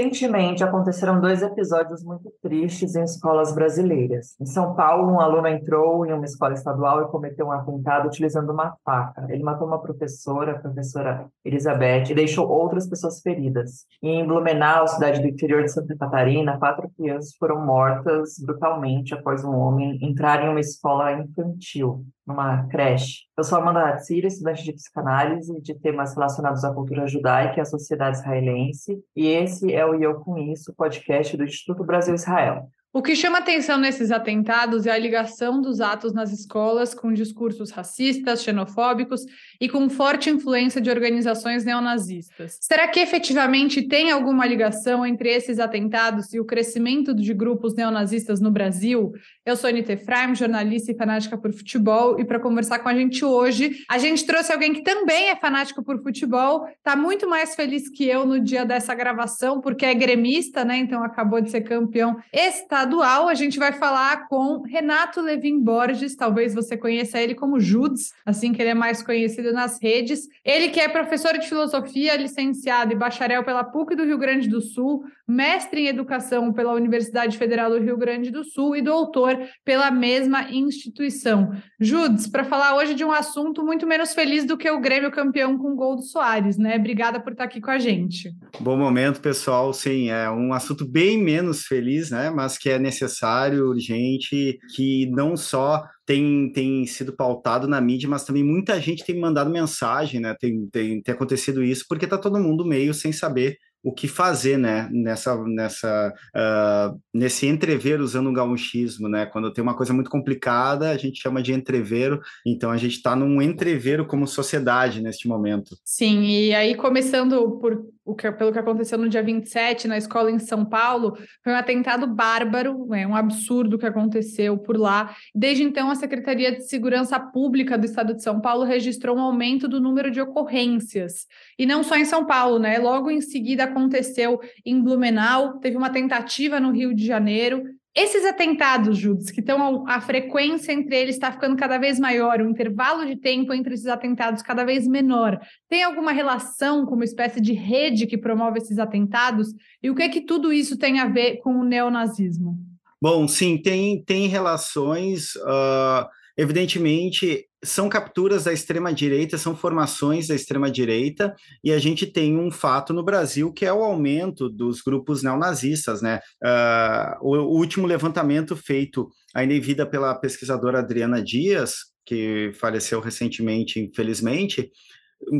Recentemente aconteceram dois episódios muito tristes em escolas brasileiras. Em São Paulo, um aluno entrou em uma escola estadual e cometeu um atentado utilizando uma faca. Ele matou uma professora, a professora Elizabeth, e deixou outras pessoas feridas. Em Blumenau, cidade do interior de Santa Catarina, quatro crianças foram mortas brutalmente após um homem entrar em uma escola infantil numa creche. Eu sou Amanda Hatzira, estudante de psicanálise de temas relacionados à cultura judaica e à sociedade israelense, e esse é o Eu Com Isso, podcast do Instituto Brasil-Israel. O que chama atenção nesses atentados é a ligação dos atos nas escolas com discursos racistas, xenofóbicos e com forte influência de organizações neonazistas. Será que efetivamente tem alguma ligação entre esses atentados e o crescimento de grupos neonazistas no Brasil? Eu sou Anita Efraim, jornalista e fanática por futebol, e para conversar com a gente hoje, a gente trouxe alguém que também é fanático por futebol, está muito mais feliz que eu no dia dessa gravação, porque é gremista, né? Então acabou de ser campeão esta estadual, a gente vai falar com Renato Levin Borges, talvez você conheça ele como Judes, assim que ele é mais conhecido nas redes. Ele que é professor de filosofia, licenciado e bacharel pela PUC do Rio Grande do Sul, mestre em educação pela Universidade Federal do Rio Grande do Sul e doutor pela mesma instituição. Judes, para falar hoje de um assunto muito menos feliz do que o Grêmio campeão com o gol do Soares, né? Obrigada por estar aqui com a gente. Bom momento, pessoal. Sim, é um assunto bem menos feliz, né? Mas que é necessário, urgente, que não só tem, tem sido pautado na mídia, mas também muita gente tem mandado mensagem, né? Tem, tem, tem acontecido isso, porque está todo mundo meio sem saber o que fazer, né, nessa, nessa, uh, nesse entrever usando o gauchismo, né, quando tem uma coisa muito complicada, a gente chama de entrevero, então a gente está num entrevero como sociedade neste momento. Sim, e aí começando por o que, pelo que aconteceu no dia 27 na escola em São Paulo, foi um atentado bárbaro, é um absurdo que aconteceu por lá. Desde então, a Secretaria de Segurança Pública do Estado de São Paulo registrou um aumento do número de ocorrências. E não só em São Paulo, né? Logo em seguida aconteceu em Blumenau, teve uma tentativa no Rio de Janeiro, esses atentados, Judas, que estão a frequência entre eles está ficando cada vez maior, o intervalo de tempo entre esses atentados cada vez menor. Tem alguma relação com uma espécie de rede que promove esses atentados? E o que é que tudo isso tem a ver com o neonazismo? Bom, sim, tem, tem relações. Uh, evidentemente, são capturas da extrema-direita, são formações da extrema-direita, e a gente tem um fato no Brasil que é o aumento dos grupos neonazistas, né? Uh, o, o, último levantamento feito ainda em vida pela pesquisadora Adriana Dias, que faleceu recentemente, infelizmente,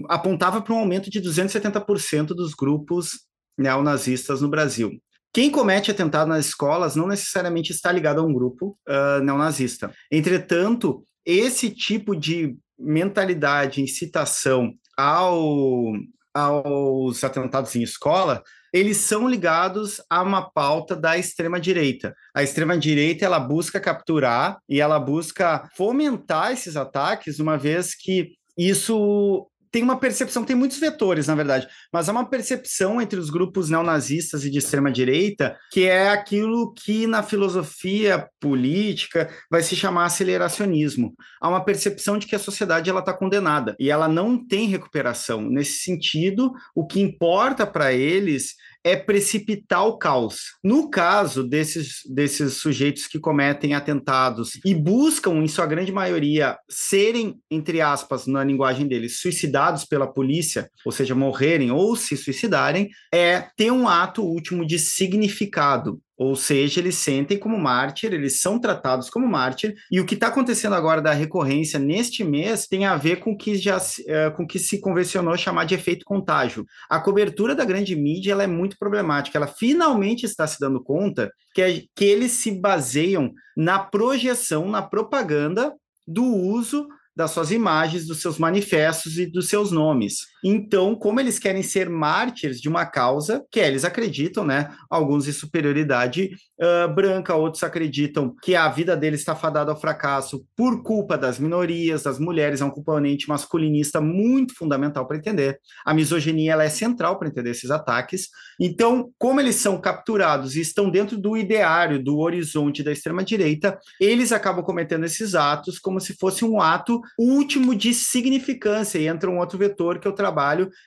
apontava para um aumento de 270% dos grupos neonazistas no Brasil. Quem comete atentado nas escolas não necessariamente está ligado a um grupo uh, neonazista. Entretanto, esse tipo de mentalidade, incitação ao, aos atentados em escola, eles são ligados a uma pauta da extrema direita. A extrema direita ela busca capturar e ela busca fomentar esses ataques, uma vez que isso tem uma percepção, tem muitos vetores, na verdade, mas há uma percepção entre os grupos neonazistas e de extrema-direita que é aquilo que na filosofia política vai se chamar aceleracionismo. Há uma percepção de que a sociedade está condenada e ela não tem recuperação. Nesse sentido, o que importa para eles é precipitar o caos. No caso desses, desses sujeitos que cometem atentados e buscam, em sua grande maioria, serem, entre aspas, na linguagem deles, suicidados pela polícia, ou seja, morrerem ou se suicidarem, é ter um ato último de significado. Ou seja, eles sentem como mártir, eles são tratados como mártir, e o que está acontecendo agora da recorrência neste mês tem a ver com que já uh, com que se convencionou chamar de efeito contágio. A cobertura da grande mídia ela é muito problemática. Ela finalmente está se dando conta que, é, que eles se baseiam na projeção, na propaganda do uso das suas imagens, dos seus manifestos e dos seus nomes. Então, como eles querem ser mártires de uma causa que eles acreditam, né? Alguns de superioridade uh, branca, outros acreditam que a vida deles está fadada ao fracasso por culpa das minorias, das mulheres, é um componente masculinista muito fundamental para entender. A misoginia ela é central para entender esses ataques. Então, como eles são capturados e estão dentro do ideário, do horizonte da extrema-direita, eles acabam cometendo esses atos como se fosse um ato último de significância, e entra um outro vetor que eu trabalho,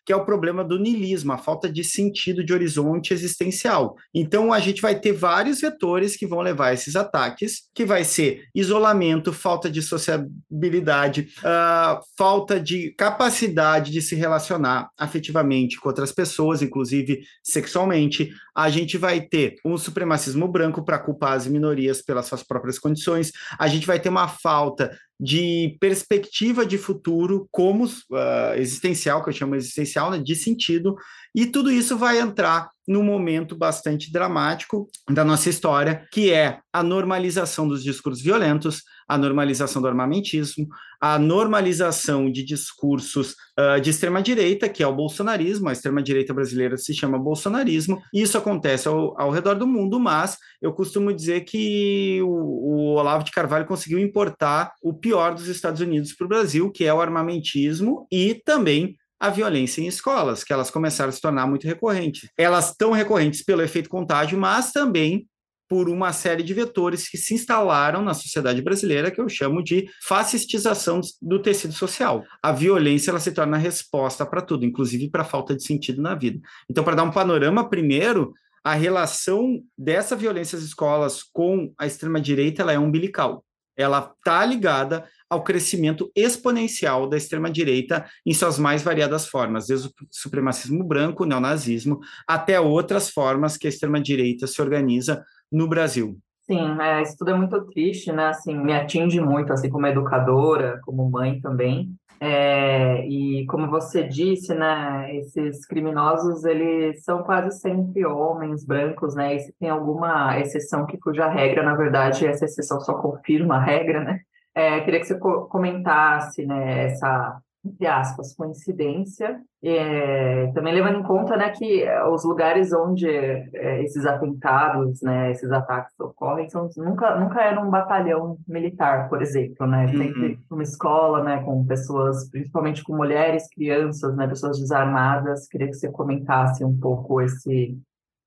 que é o problema do niilismo, a falta de sentido de horizonte existencial. Então, a gente vai ter vários vetores que vão levar a esses ataques, que vai ser isolamento, falta de sociabilidade, uh, falta de capacidade de se relacionar afetivamente com outras pessoas, inclusive sexualmente. A gente vai ter um supremacismo branco para culpar as minorias pelas suas próprias condições. A gente vai ter uma falta de perspectiva de futuro como uh, existencial, que eu chamo existencial, né, de sentido, e tudo isso vai entrar num momento bastante dramático da nossa história, que é a normalização dos discursos violentos, a normalização do armamentismo, a normalização de discursos uh, de extrema-direita, que é o bolsonarismo, a extrema-direita brasileira se chama bolsonarismo, e isso acontece ao, ao redor do mundo, mas eu costumo dizer que o, o Olavo de Carvalho conseguiu importar o pior dos Estados Unidos para o Brasil, que é o armamentismo e também a violência em escolas, que elas começaram a se tornar muito recorrentes. Elas estão recorrentes pelo efeito contágio, mas também por uma série de vetores que se instalaram na sociedade brasileira, que eu chamo de fascistização do tecido social. A violência ela se torna resposta para tudo, inclusive para a falta de sentido na vida. Então, para dar um panorama, primeiro, a relação dessa violência às escolas com a extrema-direita ela é umbilical. Ela está ligada ao crescimento exponencial da extrema-direita em suas mais variadas formas, desde o supremacismo branco, neonazismo, até outras formas que a extrema-direita se organiza no Brasil. Sim, é, isso tudo é muito triste, né? Assim, me atinge muito, assim, como educadora, como mãe também. É, e como você disse, né, esses criminosos, eles são quase sempre homens brancos, né? E se tem alguma exceção que fuja a regra, na verdade, essa exceção só confirma a regra, né? É, queria que você comentasse né, essa, entre aspas, coincidência, é, também levando em conta né, que os lugares onde é, esses atentados, né, esses ataques ocorrem, são, nunca, nunca era um batalhão militar, por exemplo, né? Uhum. Sempre uma escola, né, com pessoas, principalmente com mulheres, crianças, né, pessoas desarmadas. Queria que você comentasse um pouco esse,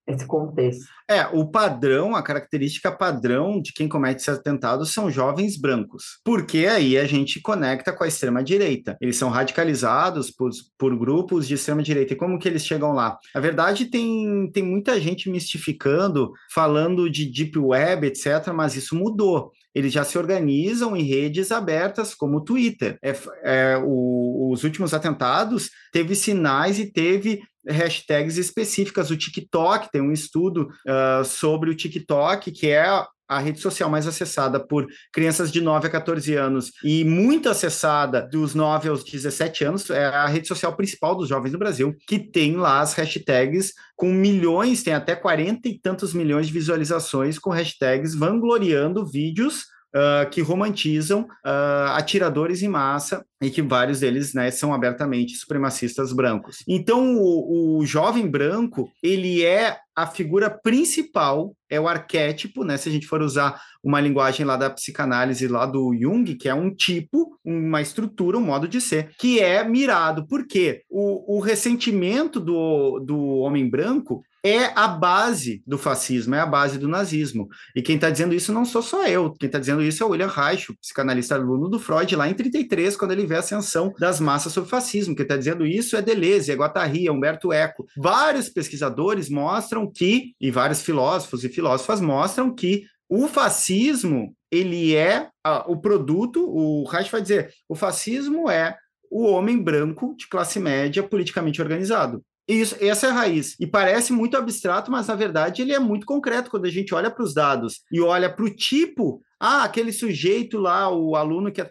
esse contexto. É, o padrão, a característica padrão de quem comete esses atentados são jovens brancos, porque aí a gente conecta com a extrema-direita. Eles são radicalizados por, por grupos de extrema-direita. E como que eles chegam lá? A verdade, tem, tem muita gente mistificando, falando de deep web, etc., mas isso mudou eles já se organizam em redes abertas, como o Twitter. É, é, o, os últimos atentados teve sinais e teve hashtags específicas. O TikTok tem um estudo uh, sobre o TikTok, que é a rede social mais acessada por crianças de 9 a 14 anos e muito acessada dos 9 aos 17 anos, é a rede social principal dos jovens do Brasil, que tem lá as hashtags com milhões, tem até 40 e tantos milhões de visualizações com hashtags vangloriando vídeos uh, que romantizam uh, atiradores em massa e que vários deles né, são abertamente supremacistas brancos. Então, o, o jovem branco, ele é a figura principal, é o arquétipo, né? Se a gente for usar uma linguagem lá da psicanálise, lá do Jung, que é um tipo, uma estrutura, um modo de ser, que é mirado. Por quê? O, o ressentimento do, do homem branco é a base do fascismo, é a base do nazismo. E quem está dizendo isso não sou só eu, quem está dizendo isso é o William Reich, psicanalista aluno do Freud, lá em 33, quando ele vê a ascensão das massas sobre o fascismo. Quem está dizendo isso é Deleuze, é Guattari, é Humberto Eco. Vários pesquisadores mostram que, e vários filósofos e filósofas mostram que o fascismo, ele é ah, o produto, o Reich vai dizer, o fascismo é o homem branco de classe média politicamente organizado. Isso, essa é a raiz. E parece muito abstrato, mas na verdade ele é muito concreto quando a gente olha para os dados e olha para o tipo ah, aquele sujeito lá, o aluno que, uh,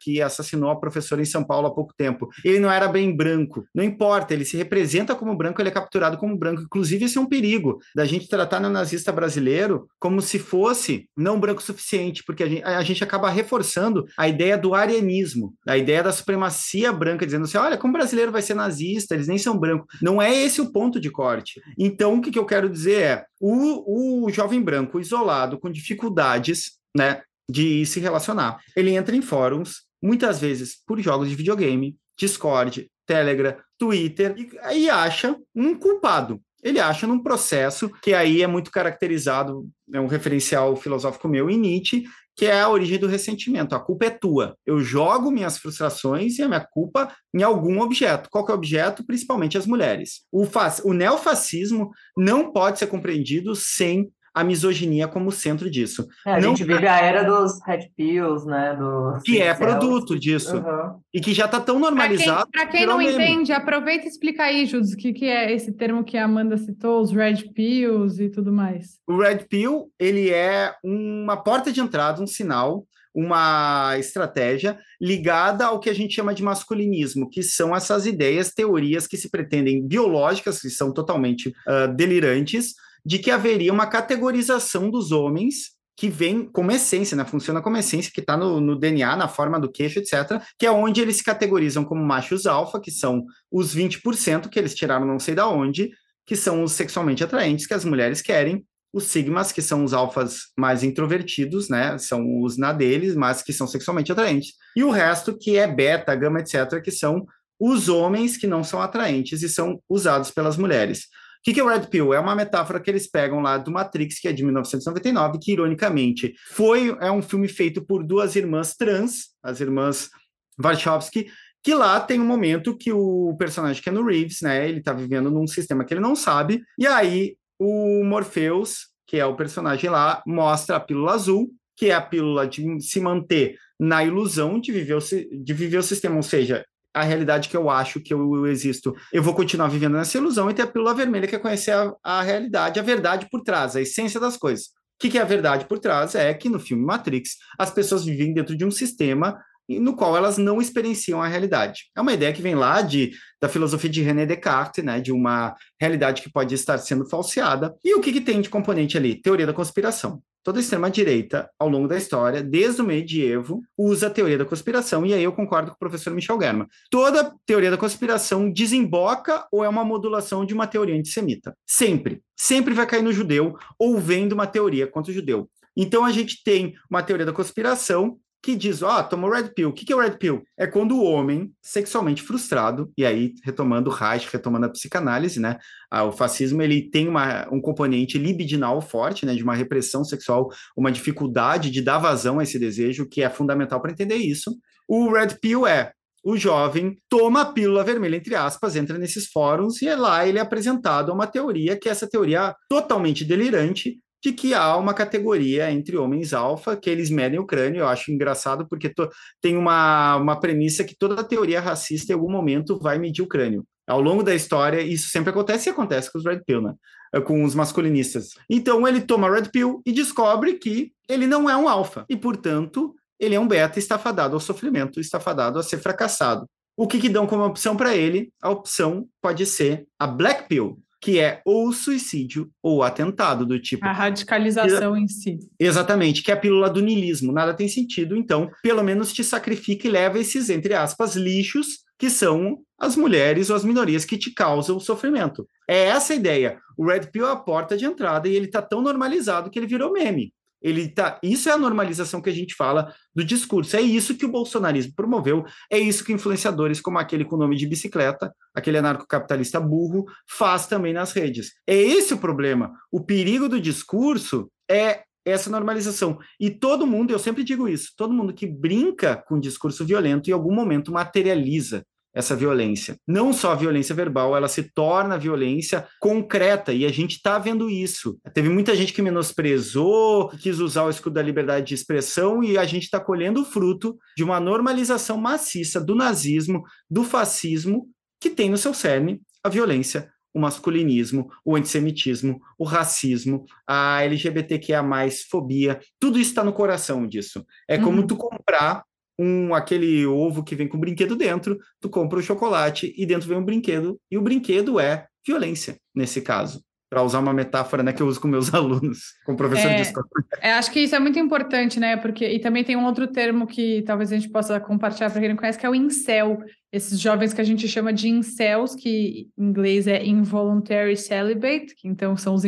que assassinou a professora em São Paulo há pouco tempo, ele não era bem branco. Não importa, ele se representa como branco, ele é capturado como branco. Inclusive, esse é um perigo da gente tratar o nazista brasileiro como se fosse não branco suficiente, porque a gente, a gente acaba reforçando a ideia do arianismo, a ideia da supremacia branca, dizendo assim: olha, como brasileiro vai ser nazista, eles nem são brancos. Não é esse o ponto de corte. Então, o que, que eu quero dizer é: o, o jovem branco isolado, com dificuldades, né, de se relacionar. Ele entra em fóruns, muitas vezes por jogos de videogame, Discord, Telegram, Twitter, e, e acha um culpado. Ele acha num processo que aí é muito caracterizado, é um referencial filosófico meu em Nietzsche, que é a origem do ressentimento. A culpa é tua. Eu jogo minhas frustrações e a minha culpa em algum objeto. Qual é objeto? Principalmente as mulheres. O, o neofascismo não pode ser compreendido sem a misoginia como centro disso. É, a não... gente vive a era dos red pills, né? Do que é produto disso. Uhum. E que já está tão normalizado. Para quem, quem não meme. entende, aproveita e explica aí, Judas, o que, que é esse termo que a Amanda citou, os red pills e tudo mais. O red pill, ele é uma porta de entrada, um sinal uma estratégia ligada ao que a gente chama de masculinismo, que são essas ideias, teorias que se pretendem biológicas, que são totalmente uh, delirantes, de que haveria uma categorização dos homens que vem como essência, né? funciona como essência, que está no, no, DNA, na forma do queixo, etc., que é onde eles se categorizam como machos alfa, que são os 20% que eles tiraram não sei da onde, que são os sexualmente atraentes que as mulheres querem, os sigmas, que são os alfas mais introvertidos, né? São os na deles, mas que são sexualmente atraentes. E o resto, que é beta, gama, etc., que são os homens que não são atraentes e são usados pelas mulheres. O que, que é o Red Pill? É uma metáfora que eles pegam lá do Matrix, que é de 1999, que, ironicamente, foi é um filme feito por duas irmãs trans, as irmãs Wachowski, que lá tem um momento que o personagem Keanu Reeves, né, ele tá vivendo num sistema que ele não sabe, e aí o Morpheus, que é o personagem lá, mostra a pílula azul, que é a pílula de se manter na ilusão de viver o, de viver o sistema, ou seja, a realidade que eu acho que eu, existo, eu vou continuar vivendo nessa ilusão e ter a pílula vermelha, que é conhecer a, a realidade, a verdade por trás, a essência das coisas. O que, que é a verdade por trás? É que no filme Matrix, as pessoas vivem dentro de um sistema no qual elas não experienciam a realidade. É uma ideia que vem lá de, da filosofia de René Descartes, né, de uma realidade que pode estar sendo falseada. E o que, que tem de componente ali? Teoria da conspiração toda a extrema-direita, ao longo da história, desde o medievo, usa a teoria da conspiração, e aí eu concordo com o professor Michel Germa. Toda teoria da conspiração desemboca ou é uma modulação de uma teoria antissemita. Sempre. Sempre vai cair no judeu ou vem de uma teoria contra o judeu. Então a gente tem uma teoria da conspiração que diz, ó, oh, tomou Red Pill. O que, que é o Red Pill? É quando o homem, sexualmente frustrado, e aí, retomando o Reich, retomando a psicanálise, né, ah, o fascismo, ele tem uma, um componente libidinal forte, né, de uma repressão sexual, uma dificuldade de dar vazão a esse desejo, que é fundamental para entender isso. O Red Pill é, o jovem toma a pílula vermelha, entre aspas, entra nesses fóruns e é lá ele é apresentado a uma teoria que é essa teoria totalmente delirante de que há uma categoria entre homens alfa, que eles medem o crânio. Eu acho engraçado porque tem uma, uma premissa que toda teoria racista em algum momento vai medir o crânio. Ao longo da história, isso sempre acontece e acontece com os Red Pill, né? É, com os masculinistas. Então ele toma Red Pill e descobre que ele não é um alfa e, portanto, ele é um beta estafadado ao sofrimento, estafadado a ser fracassado. O que, que dão como opção para ele? A opção pode ser a Black Pill, que é ou suicídio ou atentado do tipo. A radicalização em si. Exatamente, que é a pílula do niilismo. Nada tem sentido, então, pelo menos te sacrifica e leva esses, entre aspas, lixos, que são as mulheres ou as minorias que te causam sofrimento. É essa a ideia. O Red Pill é a porta de entrada e ele está tão normalizado que ele virou meme. Ele tá, isso é a normalização que a gente fala do discurso. É isso que o bolsonarismo promoveu, é isso que influenciadores como aquele com nome de bicicleta, aquele anarcocapitalista burro, faz também nas redes. É esse o problema. O perigo do discurso é essa normalização. E todo mundo, eu sempre digo isso, todo mundo que brinca com discurso violento em algum momento materializa essa violência. Não só a violência verbal, ela se torna violência concreta, e a gente está vendo isso. Teve muita gente que menosprezou, que quis usar o escudo da liberdade de expressão, e a gente está colhendo o fruto de uma normalização maciça do nazismo, do fascismo, que tem no seu cerne a violência o masculinismo, o antissemitismo, o racismo, a LGBTQIA+, fobia, tudo isso está no coração disso. É como uhum. tu comprar um aquele ovo que vem com brinquedo dentro, tu compra o chocolate e dentro vem um brinquedo, e o brinquedo é violência, nesse caso. Para usar uma metáfora né, que eu uso com meus alunos, com professor é, de escola. É, acho que isso é muito importante, né? Porque, e também tem um outro termo que talvez a gente possa compartilhar para quem não conhece, que é o incel, esses jovens que a gente chama de incels, que em inglês é involuntary celibate, que então são os,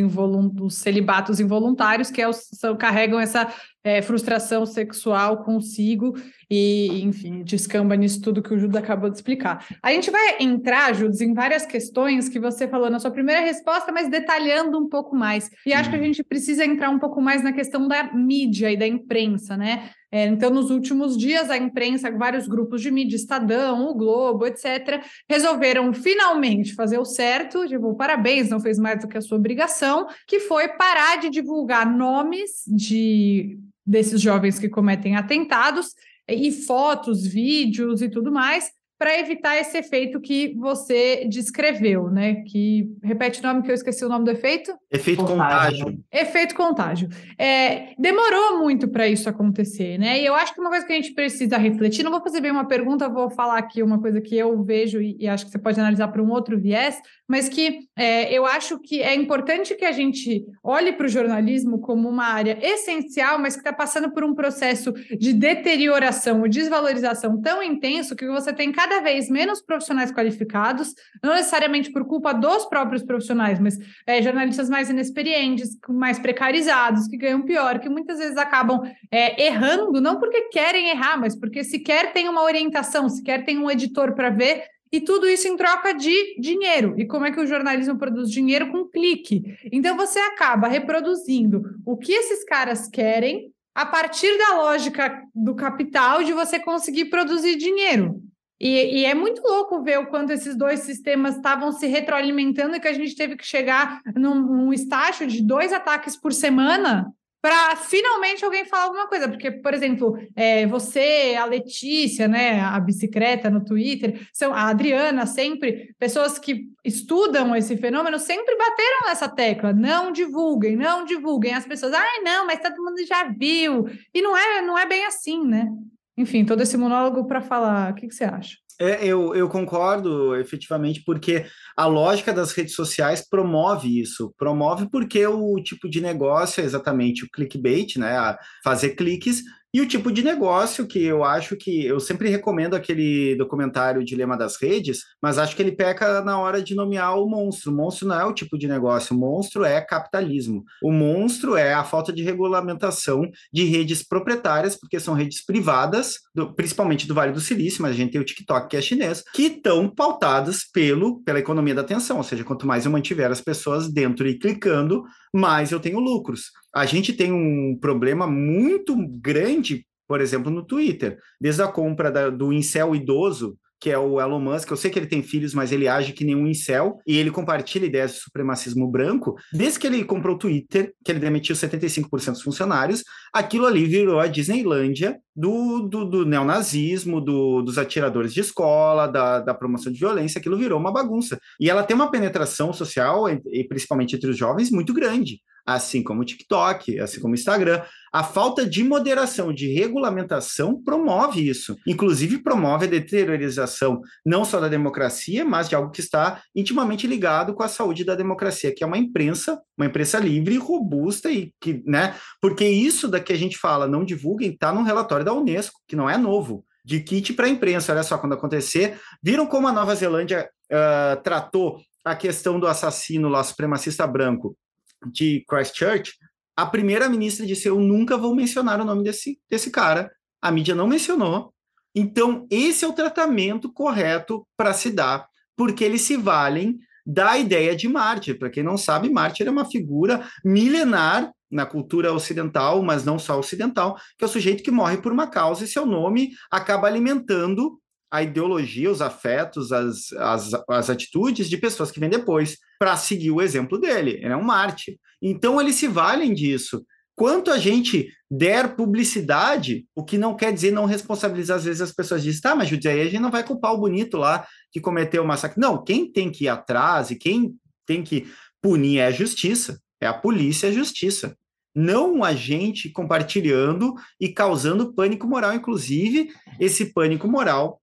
os celibatos involuntários, que é os, são, carregam essa é, frustração sexual consigo e, enfim, descamba nisso tudo que o Judas acabou de explicar. A gente vai entrar, Judas, em várias questões que você falou na sua primeira resposta, mas detalhando um pouco mais. E acho que a uhum. gente precisa entrar um pouco mais na questão da mídia e da imprensa, né? É, então, nos últimos dias, a imprensa, vários grupos de mídia, Estadão, o Globo, etc., resolveram finalmente fazer o certo, tipo, parabéns, não fez mais do que a sua obrigação, que foi parar de divulgar nomes de desses jovens que cometem atentados e fotos, vídeos e tudo mais, para evitar esse efeito que você descreveu, né? Que repete o nome que eu esqueci o nome do efeito? Efeito contágio. contágio. Efeito contágio. É, demorou muito para isso acontecer, né? E eu acho que uma coisa que a gente precisa refletir, não vou fazer bem uma pergunta, vou falar aqui uma coisa que eu vejo e, e acho que você pode analisar para um outro viés, mas que é, eu acho que é importante que a gente olhe para o jornalismo como uma área essencial, mas que está passando por um processo de deterioração ou desvalorização tão intenso que você tem cada vez menos profissionais qualificados, não necessariamente por culpa dos próprios profissionais, mas é, jornalistas mais inexperientes, mais precarizados, que ganham pior, que muitas vezes acabam é, errando, não porque querem errar, mas porque sequer tem uma orientação, sequer tem um editor para ver e tudo isso em troca de dinheiro. E como é que o jornalismo produz dinheiro? Com clique. Então você acaba reproduzindo o que esses caras querem a partir da lógica do capital de você conseguir produzir dinheiro. E, e, é muito louco ver o quanto esses dois sistemas estavam se retroalimentando e que a gente teve que chegar num, num estágio de dois ataques por semana para finalmente alguém falar alguma coisa. Porque, por exemplo, é, você, a Letícia, né, a bicicleta no Twitter, são a Adriana, sempre, pessoas que estudam esse fenômeno, sempre bateram nessa tecla. Não divulguem, não divulguem. As pessoas, ai, não, mas todo mundo já viu. E não é, não é bem assim, né? Enfim, todo esse monólogo para falar. O que, que você acha? É, eu, eu concordo, efetivamente, porque a lógica das redes sociais promove isso. Promove porque o tipo de negócio é exatamente o clickbait, né? fazer cliques, e o tipo de negócio que eu acho que eu sempre recomendo aquele documentário Dilema das Redes, mas acho que ele peca na hora de nomear o monstro. O monstro não é o tipo de negócio, o monstro é capitalismo. O monstro é a falta de regulamentação de redes proprietárias, porque são redes privadas, do, principalmente do Vale do Silício, mas a gente tem o TikTok que é chinês, que estão pautadas pelo, pela economia da atenção, ou seja, quanto mais eu mantiver as pessoas dentro e clicando, mais eu tenho lucros. A gente tem um problema muito grande, por exemplo, no Twitter, desde a compra da, do incel idoso, que é o Elon Musk. Eu sei que ele tem filhos, mas ele age que nem um incel e ele compartilha ideias de supremacismo branco. Desde que ele comprou o Twitter, que ele demitiu 75% dos funcionários, aquilo ali virou a Disneylândia do, do, do neonazismo, do, dos atiradores de escola, da, da, promoção de violência, aquilo virou uma bagunça. E ela tem uma penetração social, e principalmente entre os jovens, muito grande assim como o TikTok, assim como o Instagram. A falta de moderação, de regulamentação promove isso. Inclusive, promove a deteriorização não só da democracia, mas de algo que está intimamente ligado com a saúde da democracia, que é uma imprensa, uma imprensa livre, robusta e que, né? Porque isso da que a gente fala, não divulguem, está no relatório da Unesco, que não é novo de kit para a imprensa. Olha só, quando acontecer, viram como a Nova Zelândia uh, tratou a questão do assassino lá, supremacista branco, de Christchurch, a primeira ministra disse: Eu nunca vou mencionar o nome desse, desse cara. A mídia não mencionou. Então, esse é o tratamento correto para se dar, porque eles se valem da ideia de mártir. Para quem não sabe, mártir é uma figura milenar na cultura ocidental, mas não só ocidental, que é o sujeito que morre por uma causa e seu nome acaba alimentando a ideologia, os afetos, as, as, as atitudes de pessoas que vêm depois, para seguir o exemplo dele. Ele é um Marte. Então, eles se valem disso. Quanto a gente der publicidade, o que não quer dizer não responsabilizar, às vezes as pessoas dizem, tá, mas Judite, aí a gente não vai culpar o bonito lá que cometeu o massacre. Não, quem tem que ir atrás e quem tem que punir é a justiça, é a polícia, é a justiça. Não a gente compartilhando e causando pânico moral, inclusive esse pânico moral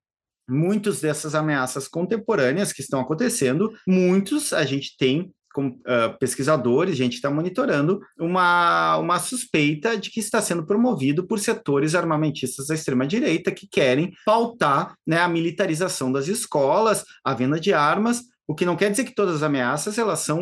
muitas dessas ameaças contemporâneas que estão acontecendo, muitos a gente tem como uh, pesquisadores, a gente está monitorando uma, uma suspeita de que está sendo promovido por setores armamentistas da extrema-direita que querem pautar né, a militarização das escolas, a venda de armas, o que não quer dizer que todas as ameaças elas são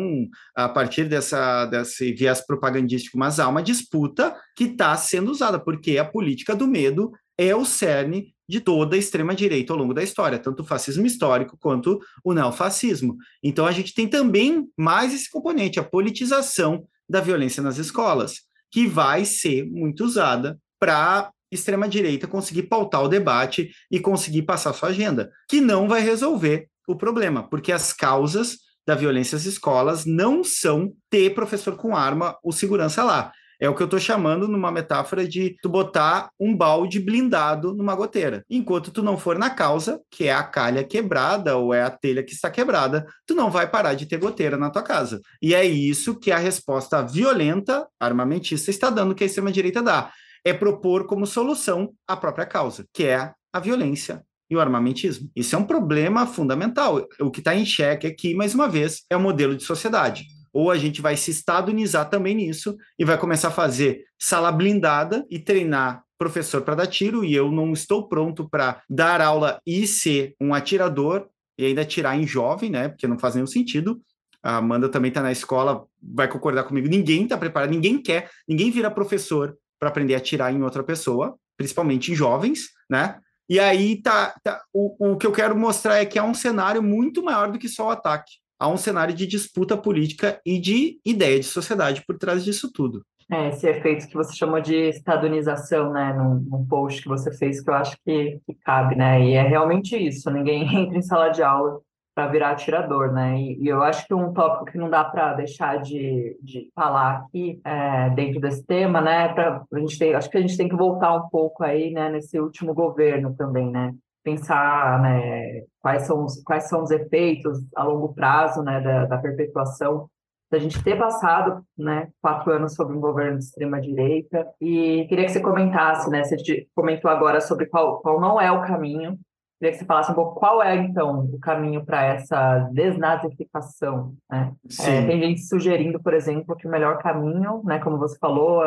a partir dessa, desse viés propagandístico, mas há uma disputa que está sendo usada, porque a política do medo é o cerne de toda a extrema-direita ao longo da história, tanto o fascismo histórico quanto o neofascismo. Então, a gente tem também mais esse componente, a politização da violência nas escolas, que vai ser muito usada para extrema-direita conseguir pautar o debate e conseguir passar sua agenda, que não vai resolver o problema, porque as causas da violência nas escolas não são ter professor com arma ou segurança lá. É o que eu estou chamando numa metáfora de tu botar um balde blindado numa goteira. Enquanto tu não for na causa, que é a calha quebrada ou é a telha que está quebrada, tu não vai parar de ter goteira na tua casa. E é isso que a resposta violenta, armamentista, está dando que a extrema-direita dá. É propor como solução a própria causa, que é a violência e o armamentismo. Isso é um problema fundamental. O que está em xeque aqui, mais uma vez, é o modelo de sociedade ou a gente vai se estadunizar também nisso e vai começar a fazer sala blindada e treinar professor para dar tiro, e eu não estou pronto para dar aula e ser um atirador e ainda atirar em jovem, né? Porque não faz nenhum sentido. A Amanda também está na escola, vai concordar comigo. Ninguém está preparado, ninguém quer, ninguém vira professor para aprender a atirar em outra pessoa, principalmente em jovens, né? E aí tá, tá o, o que eu quero mostrar é que há um cenário muito maior do que só o ataque há um cenário de disputa política e de ideia de sociedade por trás disso tudo. É, esse efeito que você chamou de estadunização, né, num, num post que você fez, que eu acho que, que, cabe, né, e é realmente isso, ninguém entra em sala de aula para virar atirador, né, e, e, eu acho que um tópico que não dá para deixar de, de falar aqui é, dentro desse tema, né, pra, a gente tem, acho que a gente tem que voltar um pouco aí, né, nesse último governo também, né, pensar né, quais, são os, quais são os efeitos a longo prazo né, da, da perpetuação da gente ter passado né, quatro anos sob um governo de extrema-direita. E queria que você comentasse, né, você comentou agora sobre qual, qual não é o caminho, queria que você falasse um pouco qual é, então, o caminho para essa desnazificação. Né? É, tem gente sugerindo, por exemplo, que o melhor caminho, né, como você falou,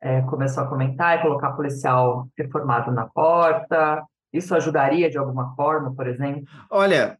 é, começou a comentar, é colocar policial reformado na porta, isso ajudaria de alguma forma, por exemplo? Olha,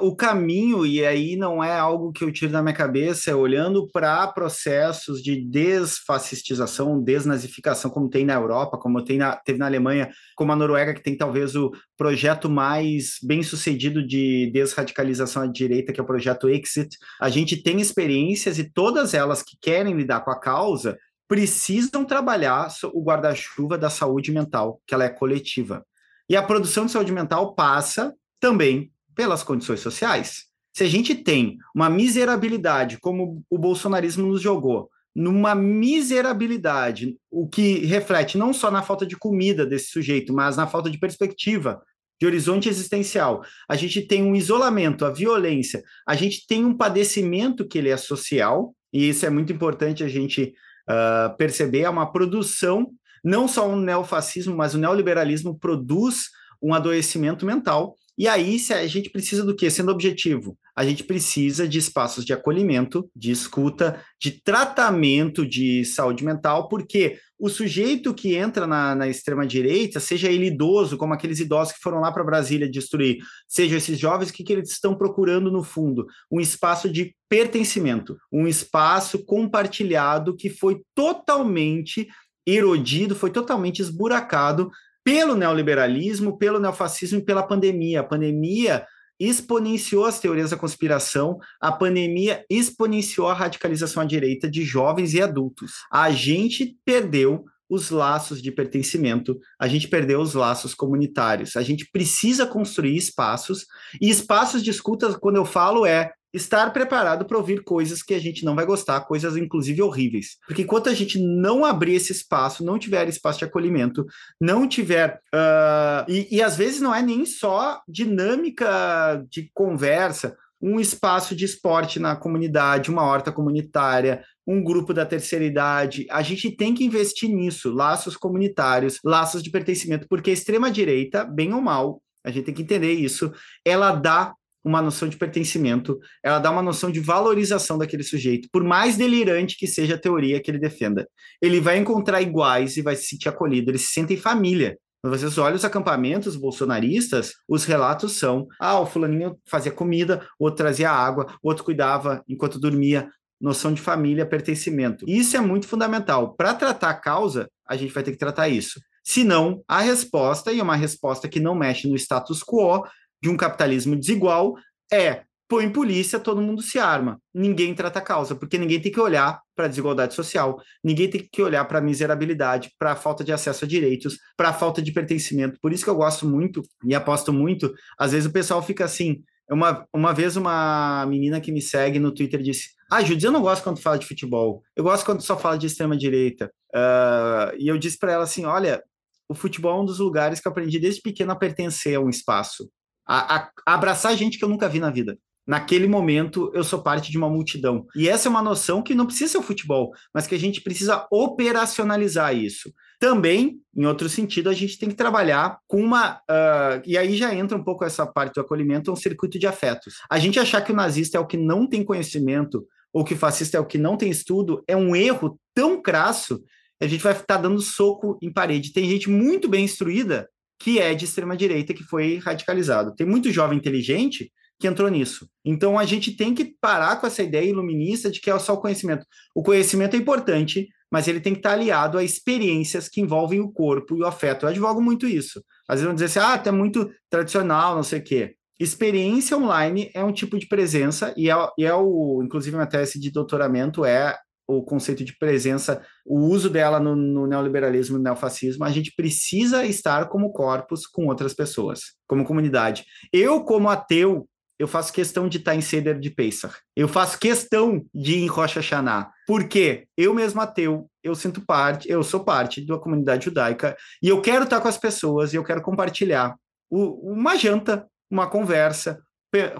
o caminho, e aí não é algo que eu tiro da minha cabeça, é olhando para processos de desfascistização, desnazificação, como tem na Europa, como tem na, teve na Alemanha, como a Noruega, que tem talvez o projeto mais bem sucedido de desradicalização à direita, que é o projeto Exit. A gente tem experiências e todas elas que querem lidar com a causa precisam trabalhar o guarda-chuva da saúde mental, que ela é coletiva. E a produção de saúde mental passa também pelas condições sociais. Se a gente tem uma miserabilidade, como o bolsonarismo nos jogou, numa miserabilidade, o que reflete não só na falta de comida desse sujeito, mas na falta de perspectiva, de horizonte existencial. A gente tem um isolamento, a violência, a gente tem um padecimento que ele é social, e isso é muito importante a gente uh, perceber, é uma produção não só o neofascismo, mas o neoliberalismo produz um adoecimento mental. E aí, se a gente precisa do quê? Sendo objetivo, a gente precisa de espaços de acolhimento, de escuta, de tratamento de saúde mental, porque o sujeito que entra na, na extrema-direita, seja ele idoso, como aqueles idosos que foram lá para Brasília destruir, seja esses jovens, o que, que eles estão procurando no fundo? Um espaço de pertencimento, um espaço compartilhado que foi totalmente erodido, foi totalmente esburacado pelo neoliberalismo, pelo neofascismo e pela pandemia. A pandemia exponenciou as teorias da conspiração, a pandemia exponenciou a radicalização à direita de jovens e adultos. A gente perdeu os laços de pertencimento, a gente perdeu os laços comunitários. A gente precisa construir espaços, e espaços de escuta, quando eu falo, é estar preparado para ouvir coisas que a gente não vai gostar, coisas inclusive horríveis. Porque enquanto a gente não abrir esse espaço, não tiver espaço de acolhimento, não tiver. Uh, e, e às vezes não é nem só dinâmica de conversa, um espaço de esporte na comunidade, uma horta comunitária, um grupo da terceira idade. A gente tem que investir nisso, laços comunitários, laços de pertencimento, porque a extrema-direita, bem ou mal, a gente tem que entender isso, ela dá uma noção de pertencimento, ela dá uma noção de valorização daquele sujeito, por mais delirante que seja a teoria que ele defenda. Ele vai encontrar iguais e vai se sentir acolhido, ele se sente em família. Quando vocês olham os acampamentos bolsonaristas, os relatos são: ah, o fulaninho fazia comida, o outro trazia água, o outro cuidava enquanto dormia. Noção de família, pertencimento. Isso é muito fundamental. Para tratar a causa, a gente vai ter que tratar isso. Senão, a resposta, e é uma resposta que não mexe no status quo de um capitalismo desigual, é põe polícia, todo mundo se arma. Ninguém trata a causa, porque ninguém tem que olhar para a desigualdade social, ninguém tem que olhar para a miserabilidade, para a falta de acesso a direitos, para a falta de pertencimento. Por isso que eu gosto muito e aposto muito. Às vezes o pessoal fica assim. Uma, uma vez uma menina que me segue no Twitter disse: Ah, Judis, eu não gosto quando fala de futebol, eu gosto quando só fala de extrema-direita. Uh, e eu disse para ela assim: Olha, o futebol é um dos lugares que eu aprendi desde pequeno a pertencer a um espaço, a, a, abraçar gente que eu nunca vi na vida naquele momento eu sou parte de uma multidão. E essa é uma noção que não precisa ser o futebol, mas que a gente precisa operacionalizar isso. Também, em outro sentido, a gente tem que trabalhar com uma. Uh, e aí já entra um pouco essa parte do acolhimento, um circuito de afetos. A gente achar que o nazista é o que não tem conhecimento, ou que o fascista é o que não tem estudo, é um erro tão crasso, a gente vai estar dando soco em parede. Tem gente muito bem instruída que é de extrema direita, que foi radicalizado. Tem muito jovem inteligente que entrou nisso. Então a gente tem que parar com essa ideia iluminista de que é só o conhecimento. O conhecimento é importante, mas ele tem que estar aliado a experiências que envolvem o corpo e o afeto. Eu advogo muito isso. Às vezes vão dizer assim, ah, é muito tradicional, não sei o quê. Experiência online é um tipo de presença, e é, e é o, inclusive, minha tese de doutoramento é o conceito de presença, o uso dela no, no neoliberalismo e no neofascismo, a gente precisa estar como corpos com outras pessoas, como comunidade. Eu, como ateu, eu faço questão de estar em Seder de Pesach. Eu faço questão de ir em Rocha Hashanah. Porque eu mesmo ateu, eu sinto parte, eu sou parte da comunidade judaica e eu quero estar com as pessoas e eu quero compartilhar o, uma janta, uma conversa,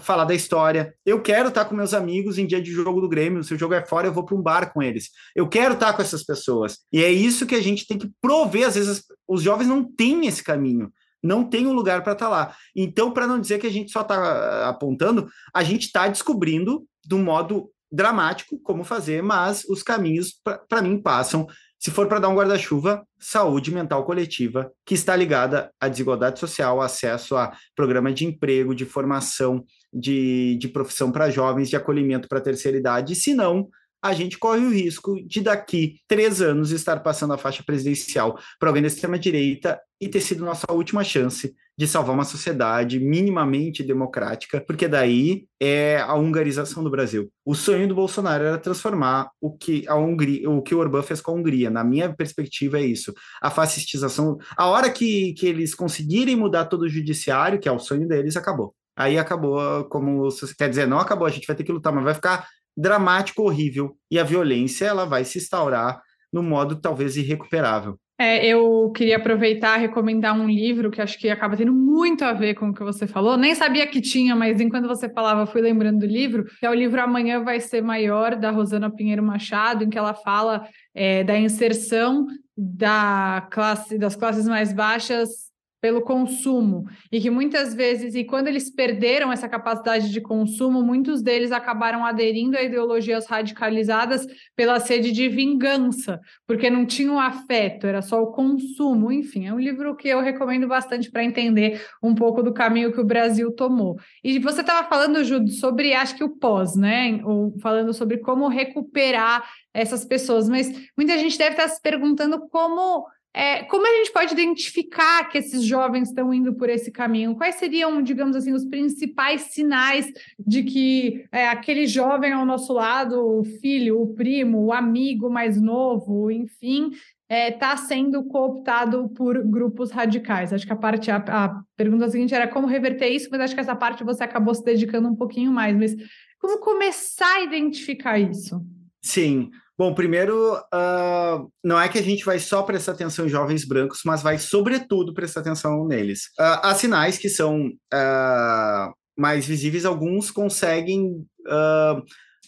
falar da história. Eu quero estar com meus amigos em dia de jogo do Grêmio. Se o jogo é fora, eu vou para um bar com eles. Eu quero estar com essas pessoas. E é isso que a gente tem que prover. Às vezes os jovens não têm esse caminho não tem um lugar para estar tá lá. Então, para não dizer que a gente só está ah, apontando, a gente está descobrindo do modo dramático como fazer, mas os caminhos, para mim, passam. Se for para dar um guarda-chuva, saúde mental coletiva, que está ligada à desigualdade social, acesso a programa de emprego, de formação, de, de profissão para jovens, de acolhimento para a terceira idade. Se não, a gente corre o risco de daqui três anos estar passando a faixa presidencial para alguém da extrema-direita e ter sido nossa última chance de salvar uma sociedade minimamente democrática, porque daí é a hungarização do Brasil. O sonho do Bolsonaro era transformar o que a Hungria, o que o Orbán fez com a Hungria. Na minha perspectiva é isso. A fascistização, a hora que, que eles conseguirem mudar todo o judiciário, que é o sonho deles, acabou. Aí acabou como quer dizer, não acabou, a gente vai ter que lutar, mas vai ficar dramático, horrível, e a violência ela vai se instaurar no modo talvez irrecuperável. É, eu queria aproveitar e recomendar um livro que acho que acaba tendo muito a ver com o que você falou. Nem sabia que tinha, mas enquanto você falava, fui lembrando do livro, que é o livro Amanhã Vai Ser Maior, da Rosana Pinheiro Machado, em que ela fala é, da inserção da classe, das classes mais baixas pelo consumo e que muitas vezes e quando eles perderam essa capacidade de consumo, muitos deles acabaram aderindo a ideologias radicalizadas pela sede de vingança, porque não tinham afeto, era só o consumo. Enfim, é um livro que eu recomendo bastante para entender um pouco do caminho que o Brasil tomou. E você estava falando, Júlio, sobre acho que o pós, né? Ou falando sobre como recuperar essas pessoas, mas muita gente deve estar se perguntando como é, como a gente pode identificar que esses jovens estão indo por esse caminho? Quais seriam, digamos assim, os principais sinais de que é, aquele jovem ao nosso lado, o filho, o primo, o amigo mais novo, enfim, está é, tá sendo cooptado por grupos radicais? Acho que a parte, a, a pergunta seguinte era como reverter isso, mas acho que essa parte você acabou se dedicando um pouquinho mais. Mas como começar a identificar isso? Sim. Bom, primeiro, uh, não é que a gente vai só prestar atenção em jovens brancos, mas vai, sobretudo, prestar atenção neles. Uh, há sinais que são uh, mais visíveis, alguns conseguem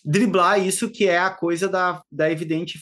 driblar isso, que é a coisa da, da evidente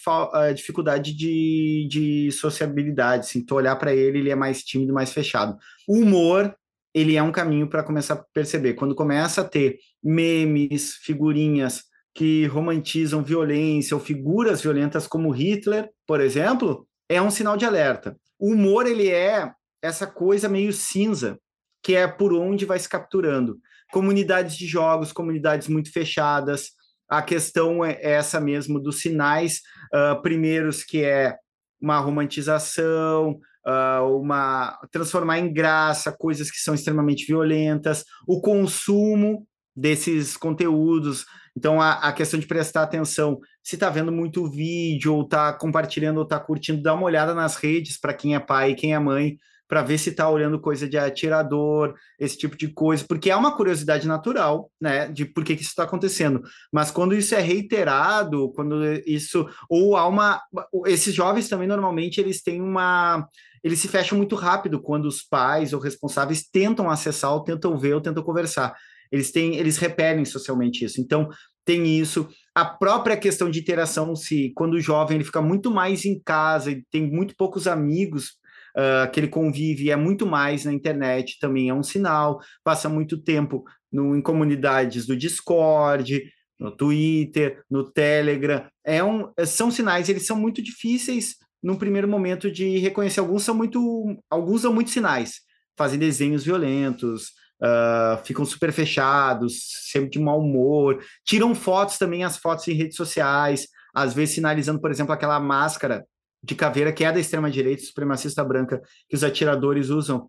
dificuldade de, de sociabilidade. Assim, tu olhar para ele, ele é mais tímido, mais fechado. O humor ele é um caminho para começar a perceber. Quando começa a ter memes, figurinhas que romantizam violência ou figuras violentas como Hitler, por exemplo, é um sinal de alerta. O humor ele é essa coisa meio cinza, que é por onde vai se capturando. Comunidades de jogos, comunidades muito fechadas. A questão é essa mesmo dos sinais uh, primeiros, que é uma romantização, uh, uma transformar em graça coisas que são extremamente violentas, o consumo desses conteúdos. Então, a, a questão de prestar atenção, se está vendo muito vídeo, ou está compartilhando, ou está curtindo, dá uma olhada nas redes para quem é pai e quem é mãe, para ver se está olhando coisa de atirador, esse tipo de coisa, porque é uma curiosidade natural, né, de por que, que isso está acontecendo. Mas quando isso é reiterado, quando isso ou há uma, esses jovens também normalmente eles têm uma, eles se fecham muito rápido quando os pais ou responsáveis tentam acessar, ou tentam ver, ou tentam conversar. Eles têm, eles repelem socialmente isso. Então tem isso. A própria questão de interação, se quando o jovem ele fica muito mais em casa e tem muito poucos amigos uh, que ele convive é muito mais na internet, também é um sinal, passa muito tempo no, em comunidades do Discord, no Twitter, no Telegram, é um, são sinais, eles são muito difíceis no primeiro momento de reconhecer. Alguns são muito, alguns são muito sinais, fazem desenhos violentos, uh, ficam super fechados, sempre de mau humor, tiram fotos também, as fotos em redes sociais, às vezes sinalizando, por exemplo, aquela máscara de caveira, que é da extrema-direita, supremacista branca, que os atiradores usam,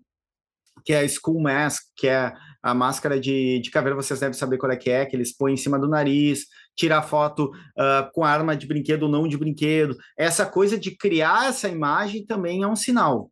que é a School Mask, que é a máscara de, de caveira, vocês devem saber qual é que é, que eles põem em cima do nariz, tirar foto uh, com arma de brinquedo ou não de brinquedo. Essa coisa de criar essa imagem também é um sinal.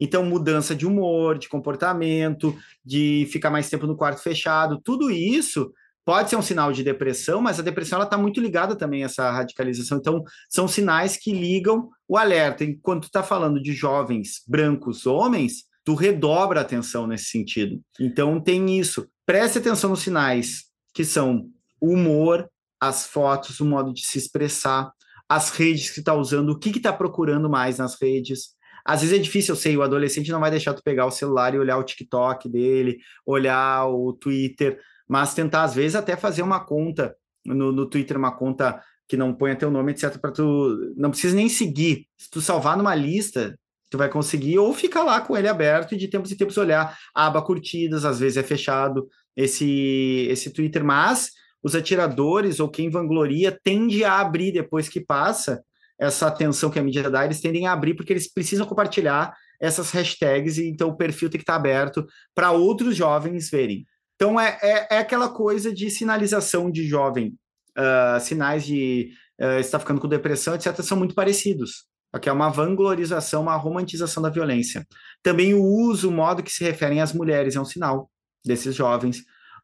Então, mudança de humor, de comportamento, de ficar mais tempo no quarto fechado, tudo isso pode ser um sinal de depressão, mas a depressão está muito ligada também a essa radicalização. Então, são sinais que ligam o alerta. Enquanto está falando de jovens brancos homens, tu redobra a atenção nesse sentido. Então, tem isso. Preste atenção nos sinais, que são o humor, as fotos, o modo de se expressar, as redes que está usando, o que está procurando mais nas redes. Às vezes é difícil, eu sei, o adolescente não vai deixar tu pegar o celular e olhar o TikTok dele, olhar o Twitter, mas tentar, às vezes, até fazer uma conta no, no Twitter, uma conta que não ponha teu nome, etc, para tu não precisa nem seguir. Se tu salvar numa lista, tu vai conseguir ou ficar lá com ele aberto e de tempos em tempos olhar aba curtidas, às vezes é fechado esse esse Twitter, mas os atiradores ou quem vangloria tende a abrir depois que passa essa atenção que a mídia dá, eles tendem a abrir porque eles precisam compartilhar essas hashtags e então o perfil tem que estar aberto para outros jovens verem. Então, é, é, é aquela coisa de sinalização de jovem, uh, sinais de uh, estar ficando com depressão, etc., são muito parecidos. Que é uma vanglorização, uma romantização da violência. Também o uso, o modo que se referem às mulheres é um sinal desses jovens.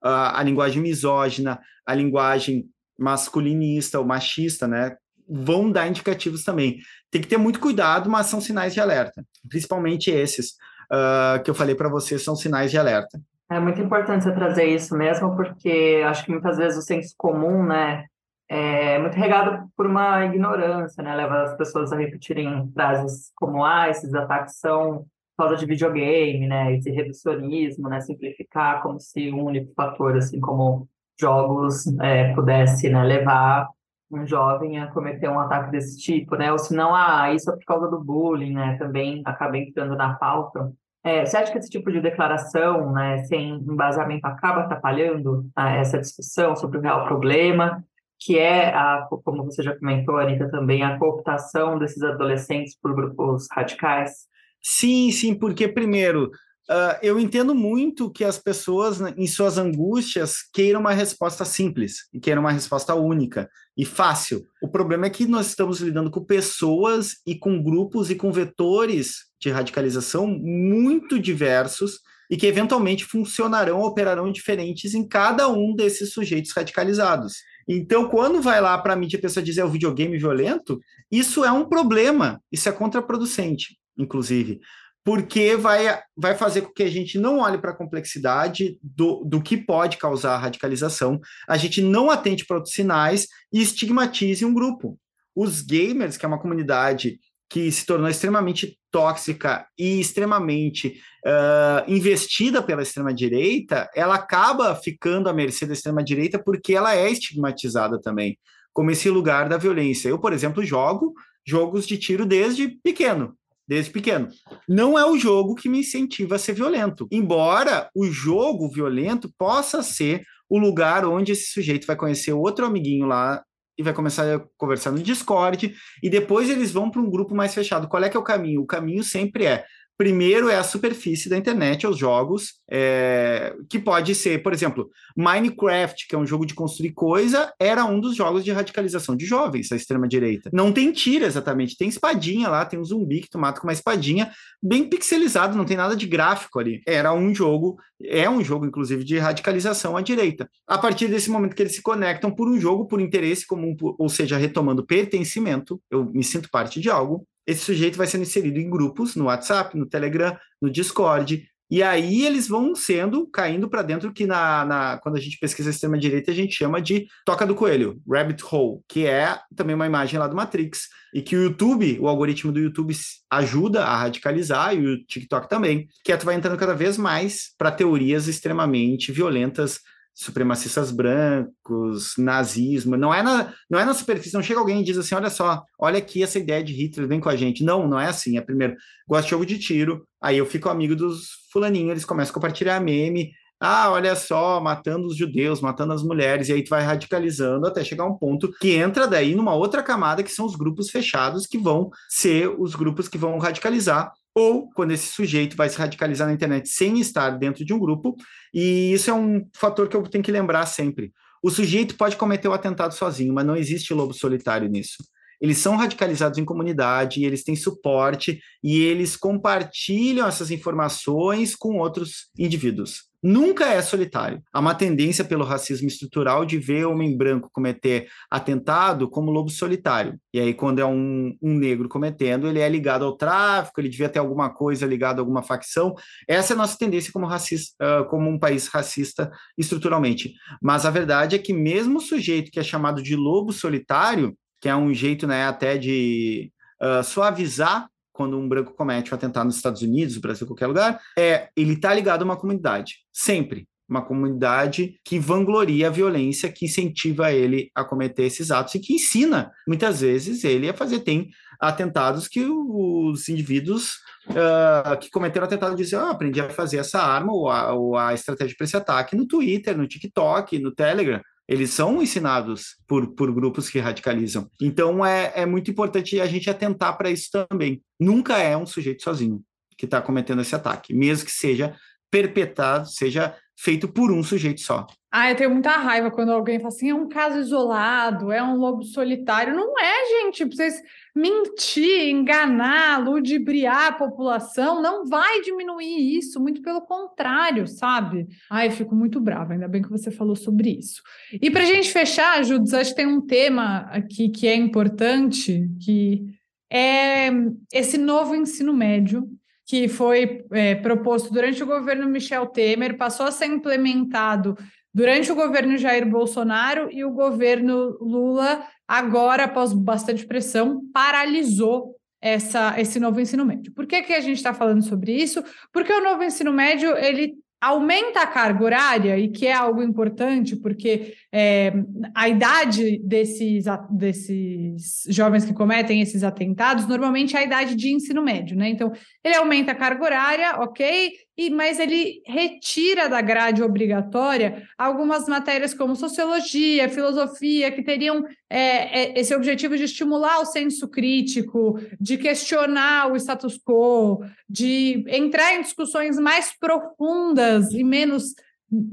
Uh, a linguagem misógina, a linguagem masculinista ou machista, né? Vão dar indicativos também. Tem que ter muito cuidado, mas são sinais de alerta. Principalmente esses uh, que eu falei para vocês são sinais de alerta. É muito importante você trazer isso mesmo, porque acho que muitas vezes o senso comum, né, é muito regado por uma ignorância, né, leva as pessoas a repetirem frases como, ah, esses ataques são causa de videogame, né, esse reducionismo, né, simplificar como se um único fator, assim como jogos, é, pudesse, né, levar um jovem a cometer um ataque desse tipo, né, ou se não, ah, isso é por causa do bullying, né, também acaba entrando na pauta. É, você acha que esse tipo de declaração, né, sem embasamento, acaba atrapalhando a, essa discussão sobre o real problema, que é, a, como você já comentou, Anitta, também, a cooptação desses adolescentes por grupos radicais? Sim, sim, porque, primeiro, uh, eu entendo muito que as pessoas, né, em suas angústias, queiram uma resposta simples, e queiram uma resposta única e fácil. O problema é que nós estamos lidando com pessoas e com grupos e com vetores de radicalização muito diversos e que eventualmente funcionarão, operarão diferentes em cada um desses sujeitos radicalizados. Então, quando vai lá para a mídia a pessoa dizer é o videogame violento, isso é um problema, isso é contraproducente, inclusive, porque vai, vai fazer com que a gente não olhe para a complexidade do, do que pode causar a radicalização, a gente não atente para outros sinais e estigmatize um grupo. Os gamers, que é uma comunidade que se tornou extremamente tóxica e extremamente uh, investida pela extrema-direita, ela acaba ficando à mercê da extrema-direita porque ela é estigmatizada também, como esse lugar da violência. Eu, por exemplo, jogo jogos de tiro desde pequeno. Desde pequeno. Não é o jogo que me incentiva a ser violento. Embora o jogo violento possa ser o lugar onde esse sujeito vai conhecer outro amiguinho lá e vai começar a conversar no Discord, e depois eles vão para um grupo mais fechado. Qual é que é o caminho? O caminho sempre é Primeiro é a superfície da internet, os jogos, é, que pode ser, por exemplo, Minecraft, que é um jogo de construir coisa, era um dos jogos de radicalização de jovens, a extrema-direita. Não tem tira exatamente, tem espadinha lá, tem um zumbi que tu mata com uma espadinha, bem pixelizado, não tem nada de gráfico ali. Era um jogo, é um jogo, inclusive, de radicalização à direita. A partir desse momento que eles se conectam por um jogo, por interesse comum, ou seja, retomando pertencimento, eu me sinto parte de algo, esse sujeito vai sendo inserido em grupos no WhatsApp, no Telegram, no Discord, e aí eles vão sendo, caindo para dentro que na, na, quando a gente pesquisa extrema-direita, a gente chama de toca do coelho, rabbit hole, que é também uma imagem lá do Matrix, e que o YouTube, o algoritmo do YouTube ajuda a radicalizar, e o TikTok também, que é tu vai entrando cada vez mais para teorias extremamente violentas supremacistas brancos, nazismo, não é na, não é na superfície, não chega alguém e diz assim, olha só, olha aqui essa ideia de Hitler, vem com a gente. Não, não é assim, é primeiro, gosto de jogo de tiro, aí eu fico amigo dos fulaninhos, eles começam a compartilhar meme, ah, olha só, matando os judeus, matando as mulheres, e aí tu vai radicalizando até chegar um ponto que entra daí numa outra camada, que são os grupos fechados, que vão ser os grupos que vão radicalizar ou quando esse sujeito vai se radicalizar na internet sem estar dentro de um grupo, e isso é um fator que eu tenho que lembrar sempre. O sujeito pode cometer o atentado sozinho, mas não existe lobo solitário nisso. Eles são radicalizados em comunidade, eles têm suporte e eles compartilham essas informações com outros indivíduos nunca é solitário. Há uma tendência pelo racismo estrutural de ver homem branco cometer atentado como lobo solitário. E aí, quando é um, um negro cometendo, ele é ligado ao tráfico, ele devia ter alguma coisa ligada a alguma facção. Essa é a nossa tendência como, racista, uh, como um país racista estruturalmente. Mas a verdade é que mesmo o sujeito que é chamado de lobo solitário, que é um jeito né, até de uh, suavizar quando um branco comete um atentado nos Estados Unidos, Brasil, qualquer lugar, é ele está ligado a uma comunidade, sempre. Uma comunidade que vangloria a violência, que incentiva ele a cometer esses atos e que ensina, muitas vezes, ele a fazer. Tem atentados que os indivíduos uh, que cometeram atentado dizem: ah, aprendi a fazer essa arma ou a, ou a estratégia para esse ataque no Twitter, no TikTok, no Telegram eles são ensinados por, por grupos que radicalizam. Então é, é muito importante a gente atentar para isso também. Nunca é um sujeito sozinho que está cometendo esse ataque, mesmo que seja perpetrado, seja feito por um sujeito só. Ah, eu tenho muita raiva quando alguém fala assim, é um caso isolado, é um lobo solitário. Não é, gente. Vocês mentir, enganar, ludibriar a população não vai diminuir isso, muito pelo contrário, sabe? Ai, eu fico muito brava, ainda bem que você falou sobre isso. E para a gente fechar, Judas, acho que tem um tema aqui que é importante, que é esse novo ensino médio que foi é, proposto durante o governo Michel Temer, passou a ser implementado durante o governo Jair Bolsonaro e o governo Lula, agora, após bastante pressão, paralisou essa, esse novo ensino médio. Por que, que a gente está falando sobre isso? Porque o novo ensino médio ele aumenta a carga horária, e que é algo importante, porque é, a idade desses, desses jovens que cometem esses atentados normalmente é a idade de ensino médio, né? Então, ele aumenta a carga horária, ok, e, mas ele retira da grade obrigatória algumas matérias como sociologia, filosofia, que teriam é, é, esse objetivo de estimular o senso crítico, de questionar o status quo, de entrar em discussões mais profundas e menos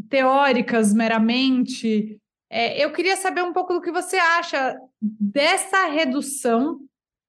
teóricas meramente. É, eu queria saber um pouco do que você acha dessa redução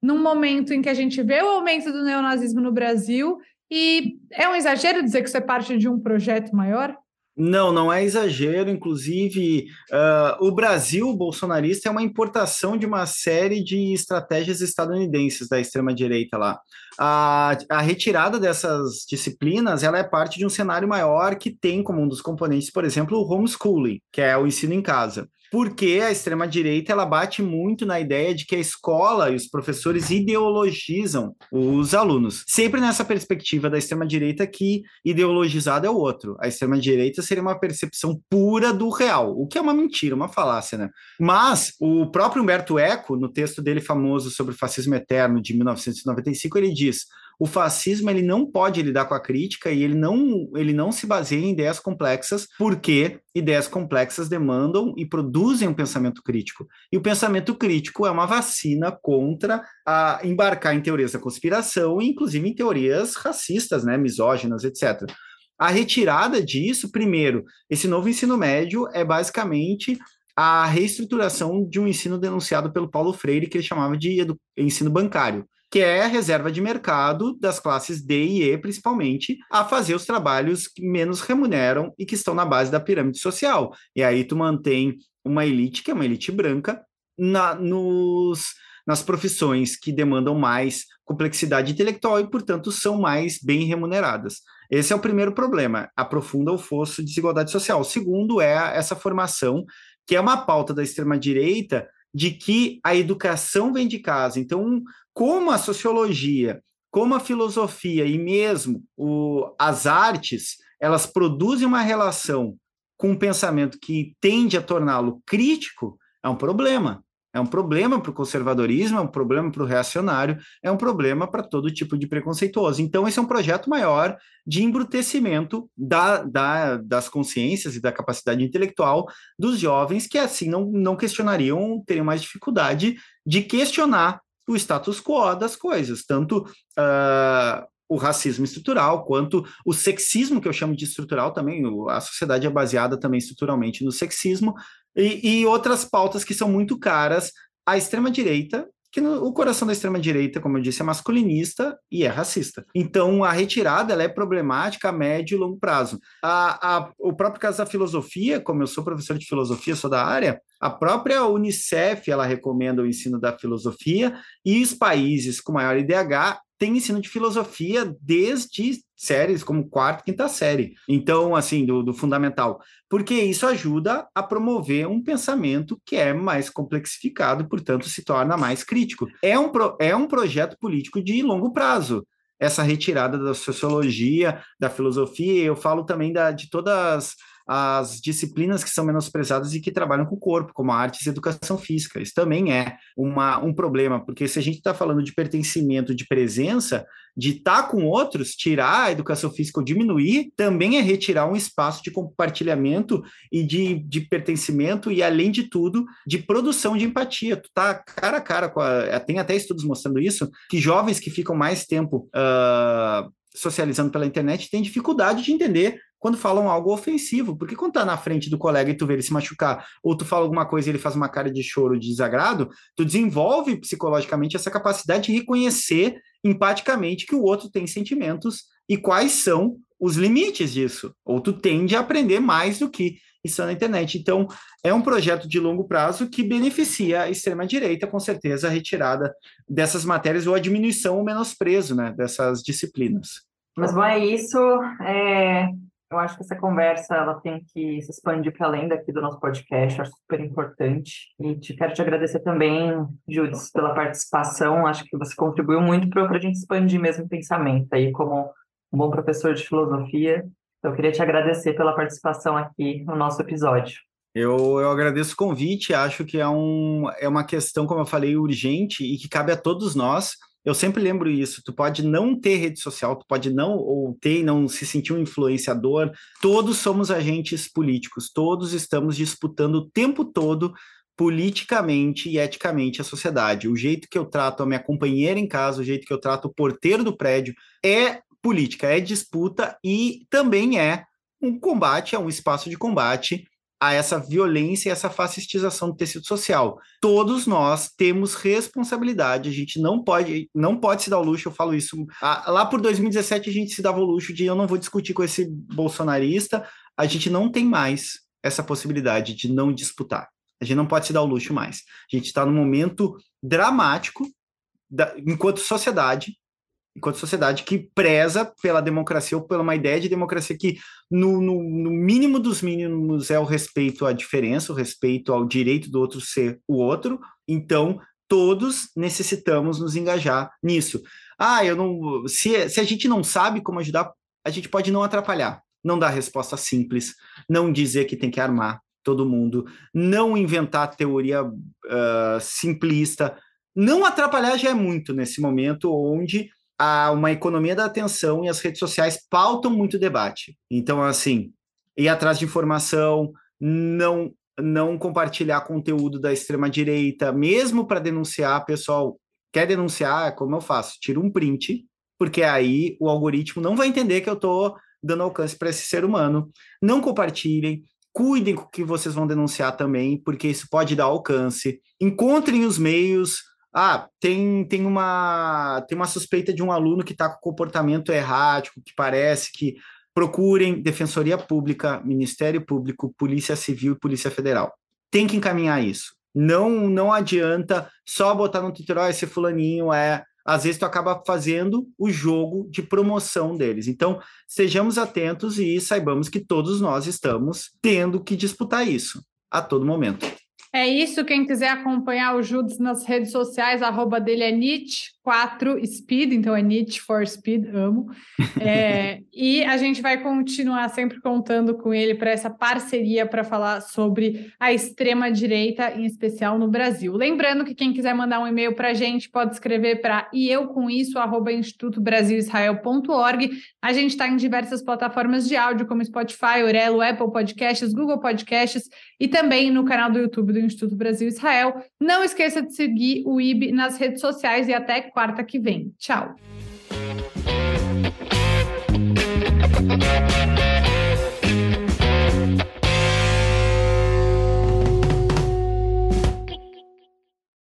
num momento em que a gente vê o aumento do neonazismo no Brasil e é um exagero dizer que isso é parte de um projeto maior? Não, não é exagero. Inclusive, uh, o Brasil bolsonarista é uma importação de uma série de estratégias estadunidenses da extrema-direita lá. A, a, retirada dessas disciplinas ela é parte de um cenário maior que tem como um dos componentes, por exemplo, o homeschooling, que é o ensino em casa porque a extrema-direita ela bate muito na ideia de que a escola e os professores ideologizam os alunos. Sempre nessa perspectiva da extrema-direita que ideologizado é o outro. A extrema-direita seria uma percepção pura do real, o que é uma mentira, uma falácia, né? Mas o próprio Humberto Eco, no texto dele famoso sobre o fascismo eterno de 1995, ele diz: o fascismo ele não pode lidar com a crítica e ele não, ele não se baseia em ideias complexas, porque ideias complexas demandam e produzem um pensamento crítico. E o pensamento crítico é uma vacina contra a embarcar em teorias da conspiração, inclusive em teorias racistas, né, misóginas, etc. A retirada disso, primeiro, esse novo ensino médio é basicamente a reestruturação de um ensino denunciado pelo Paulo Freire, que ele chamava de ensino bancário que é a reserva de mercado das classes D e E, principalmente, a fazer os trabalhos que menos remuneram e que estão na base da pirâmide social. E aí tu mantém uma elite, que é uma elite branca, na, nos, nas profissões que demandam mais complexidade intelectual e, portanto, são mais bem remuneradas. Esse é o primeiro problema, aprofunda o fosso de desigualdade social. O segundo é essa formação, que é uma pauta da extrema-direita, de que a educação vem de casa. Então, como a sociologia, como a filosofia e mesmo o, as artes, elas produzem uma relação com um pensamento que tende a torná-lo crítico, é um problema. É um problema para o conservadorismo, é um problema para o reacionário, é um problema para todo tipo de preconceituoso. Então, esse é um projeto maior de embrutecimento da, da, das consciências e da capacidade intelectual dos jovens que, assim, não, não questionariam, teriam mais dificuldade de questionar o status quo das coisas, tanto uh, o racismo estrutural quanto o sexismo, que eu chamo de estrutural também, a sociedade é baseada também estruturalmente no sexismo, e, e outras pautas que são muito caras à extrema-direita, que no, o coração da extrema-direita, como eu disse, é masculinista e é racista. Então, a retirada ela é problemática a médio e longo prazo. A, a, o próprio caso da filosofia, como eu sou professor de filosofia, sou da área, a própria Unicef ela recomenda o ensino da filosofia e os países com maior IDH têm ensino de filosofia desde séries como quarta, quinta série. Então, assim, do, do, fundamental. Porque isso ajuda a promover um pensamento que é mais complexificado, portanto, se torna mais crítico. É um, pro, é um projeto político de longo prazo. Essa retirada da sociologia, da filosofia, eu falo também da, de todas as disciplinas que são menosprezadas e que trabalham com o corpo, como artes e educação física. Isso também é uma, um problema, porque se a gente está falando de pertencimento, de presença, de estar tá com outros, tirar a educação física ou diminuir, também é retirar um espaço de compartilhamento e de, de pertencimento e, além de tudo, de produção de empatia. Tu tá cara a cara com a... Tem até estudos mostrando isso, que jovens que ficam mais tempo uh, socializando pela internet têm dificuldade de entender quando falam algo ofensivo, porque quando tá na frente do colega e tu vê ele se machucar, ou tu fala alguma coisa e ele faz uma cara de choro, de desagrado, tu desenvolve psicologicamente essa capacidade de reconhecer empaticamente que o outro tem sentimentos e quais são os limites disso, ou tu tende a aprender mais do que isso na internet. Então, é um projeto de longo prazo que beneficia a extrema-direita, com certeza, a retirada dessas matérias ou a diminuição ou menosprezo né, dessas disciplinas. Mas bom, é isso. É, eu acho que essa conversa ela tem que se expandir para além daqui do nosso podcast, acho super importante. E te, quero te agradecer também, Judith, pela participação. Acho que você contribuiu muito para a gente expandir mesmo o pensamento aí, como um bom professor de filosofia. Eu queria te agradecer pela participação aqui no nosso episódio. Eu, eu agradeço o convite, acho que é, um, é uma questão, como eu falei, urgente e que cabe a todos nós eu sempre lembro isso. Tu pode não ter rede social, tu pode não ou ter não se sentir um influenciador. Todos somos agentes políticos, todos estamos disputando o tempo todo politicamente e eticamente a sociedade. O jeito que eu trato a minha companheira em casa, o jeito que eu trato o porteiro do prédio é política, é disputa e também é um combate, é um espaço de combate a essa violência e essa fascistização do tecido social. Todos nós temos responsabilidade, a gente não pode, não pode se dar o luxo, eu falo isso. lá por 2017 a gente se dava o luxo de eu não vou discutir com esse bolsonarista, a gente não tem mais essa possibilidade de não disputar. A gente não pode se dar o luxo mais. A gente está num momento dramático da, enquanto sociedade, enquanto sociedade que preza pela democracia ou pela uma ideia de democracia que, no, no, no, mínimo dos mínimos, é o respeito à diferença, o respeito ao direito do outro ser o outro. Então, todos necessitamos nos engajar nisso. Ah, eu não. Se, se a gente não sabe como ajudar, a gente pode não atrapalhar, não dar resposta simples, não dizer que tem que armar todo mundo, não inventar teoria uh, simplista, não atrapalhar já é muito nesse momento onde há uma economia da atenção e as redes sociais pautam muito debate. Então, assim, ir atrás de informação, não não compartilhar conteúdo da extrema direita, mesmo para denunciar, pessoal, quer denunciar, como eu faço? Tira um print, porque aí o algoritmo não vai entender que eu estou dando alcance para esse ser humano. Não compartilhem, cuidem com o que vocês vão denunciar também, porque isso pode dar alcance. Encontrem os meios. Ah, tem, tem, uma, tem uma suspeita de um aluno que está com comportamento errático, que parece que procurem Defensoria Pública, Ministério Público, Polícia Civil e Polícia Federal. Tem que encaminhar isso. Não não adianta só botar no Twitter, oh, esse fulaninho é às vezes tu acaba fazendo o jogo de promoção deles. Então, sejamos atentos e saibamos que todos nós estamos tendo que disputar isso a todo momento. É isso. Quem quiser acompanhar o Judas nas redes sociais, arroba dele é Nietzsche, 4 Speed, então é Need for Speed, amo. É, e a gente vai continuar sempre contando com ele para essa parceria para falar sobre a extrema-direita, em especial no Brasil. Lembrando que quem quiser mandar um e-mail para a gente pode escrever para e eu com isso, arroba institutobrasilisrael.org. A gente está em diversas plataformas de áudio, como Spotify, Orelo, Apple Podcasts, Google Podcasts e também no canal do YouTube do Instituto Brasil Israel. Não esqueça de seguir o IB nas redes sociais e até quarta que vem. Tchau.